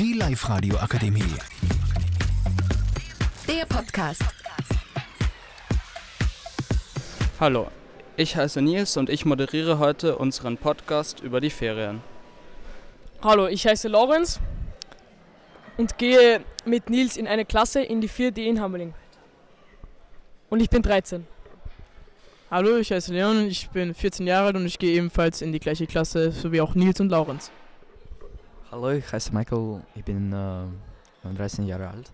Die Live-Radio Akademie. Der Podcast. Hallo, ich heiße Nils und ich moderiere heute unseren Podcast über die Ferien. Hallo, ich heiße Lorenz und gehe mit Nils in eine Klasse in die 4D in Hammerling. Und ich bin 13. Hallo, ich heiße Leon und ich bin 14 Jahre alt und ich gehe ebenfalls in die gleiche Klasse, so wie auch Nils und Laurenz. Hallo, ich heiße Michael, ich bin äh, 13 Jahre alt.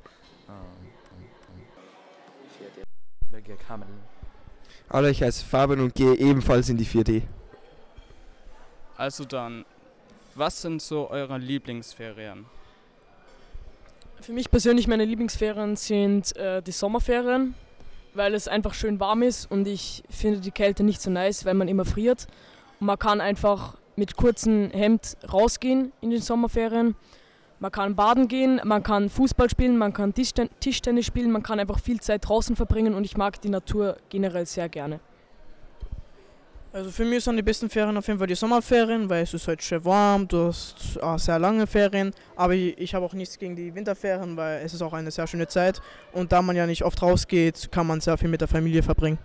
Äh, Hallo, ich heiße Fabian und gehe ebenfalls in die 4D. Also dann, was sind so eure Lieblingsferien? Für mich persönlich meine Lieblingsferien sind äh, die Sommerferien, weil es einfach schön warm ist und ich finde die Kälte nicht so nice, weil man immer friert. Und man kann einfach mit kurzem Hemd rausgehen in den Sommerferien. Man kann baden gehen, man kann Fußball spielen, man kann Tischten Tischtennis spielen, man kann einfach viel Zeit draußen verbringen und ich mag die Natur generell sehr gerne. Also für mich sind die besten Ferien auf jeden Fall die Sommerferien, weil es ist halt schön warm, du hast auch sehr lange Ferien, aber ich, ich habe auch nichts gegen die Winterferien, weil es ist auch eine sehr schöne Zeit und da man ja nicht oft rausgeht, kann man sehr viel mit der Familie verbringen.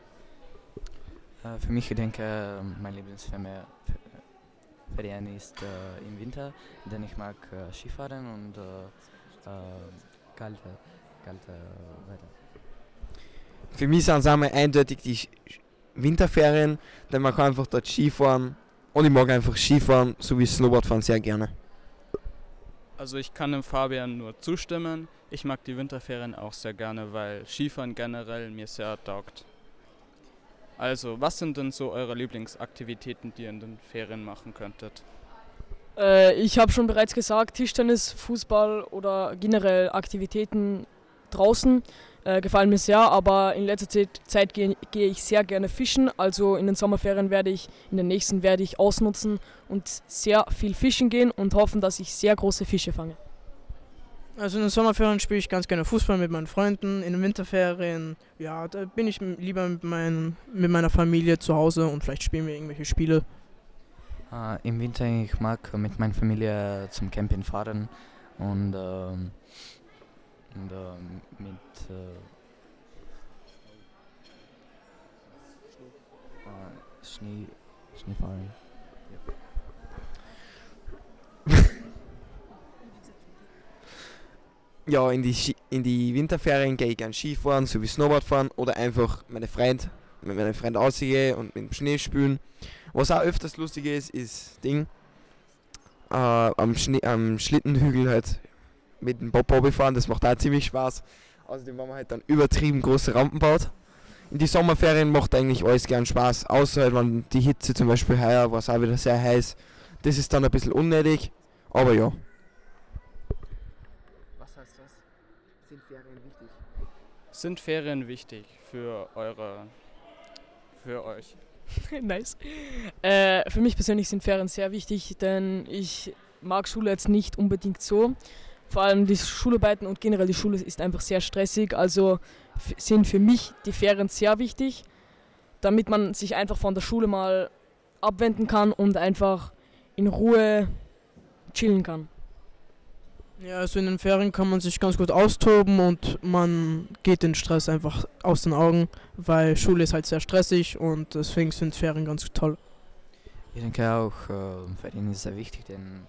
Äh, für mich, ich denke, mein Lieblingsferien ist äh, im Winter, denn ich mag äh, Skifahren und äh, kalte, kalte Wetter. Für mich sind es eindeutig die Winterferien, denn man kann einfach dort Skifahren. Und ich mag einfach Skifahren sowie Snowboardfahren sehr gerne. Also ich kann dem Fabian nur zustimmen. Ich mag die Winterferien auch sehr gerne, weil Skifahren generell mir sehr taugt. Also, was sind denn so eure Lieblingsaktivitäten, die ihr in den Ferien machen könntet? Äh, ich habe schon bereits gesagt, Tischtennis, Fußball oder generell Aktivitäten draußen äh, gefallen mir sehr, aber in letzter Zeit, gehe gehe ich sehr gerne fischen. Also in den Sommerferien werde ich, in den nächsten werde ich ausnutzen und sehr viel fischen gehen und hoffen, dass ich sehr große Fische fange. Also in den Sommerferien spiele ich ganz gerne Fußball mit meinen Freunden, in den Winterferien, ja, da bin ich lieber mit, mein, mit meiner Familie zu Hause und vielleicht spielen wir irgendwelche Spiele. Äh, Im Winter, ich mag mit meiner Familie zum Camping fahren und, ähm, und ähm, mit äh, äh, Schnee, Schnee fahren. Ja, in die, in die Winterferien gehe ich gerne Skifahren sowie Snowboardfahren oder einfach meine Freund, mit meinen Freunden ausgehe und mit dem Schnee spülen. Was auch öfters lustig ist, ist Ding. Äh, am, Schnee, am Schlittenhügel halt mit dem Bob Bobby fahren, das macht auch ziemlich Spaß. Außerdem, wenn man halt dann übertrieben große Rampen baut. In die Sommerferien macht eigentlich alles gern Spaß, außer halt, wenn die Hitze zum Beispiel heuer war es auch wieder sehr heiß. Das ist dann ein bisschen unnötig, aber ja. Was heißt das? Sind Ferien wichtig? Sind Ferien wichtig für eure für euch? nice. Äh, für mich persönlich sind Ferien sehr wichtig, denn ich mag Schule jetzt nicht unbedingt so. Vor allem die Schularbeiten und generell die Schule ist einfach sehr stressig. Also sind für mich die Ferien sehr wichtig, damit man sich einfach von der Schule mal abwenden kann und einfach in Ruhe chillen kann. Ja, also in den Ferien kann man sich ganz gut austoben und man geht den Stress einfach aus den Augen, weil Schule ist halt sehr stressig und deswegen sind Ferien ganz toll. Ich denke auch, äh, Ferien ist sehr wichtig, denn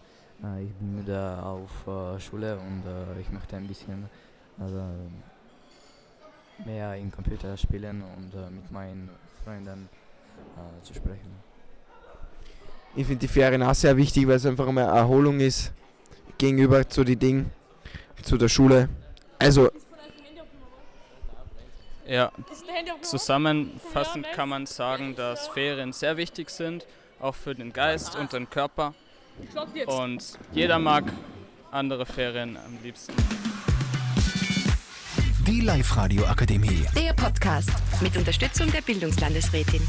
äh, ich bin müde auf äh, Schule und äh, ich möchte ein bisschen also, mehr im Computer spielen und äh, mit meinen Freunden äh, zu sprechen. Ich finde die Ferien auch sehr wichtig, weil es einfach mal eine Erholung ist gegenüber zu den Dingen, zu der Schule. Also, Ja, zusammenfassend kann man sagen, dass Ferien sehr wichtig sind, auch für den Geist und den Körper. Und jeder mag andere Ferien am liebsten. Die Live-Radio Akademie. Der Podcast mit Unterstützung der Bildungslandesrätin.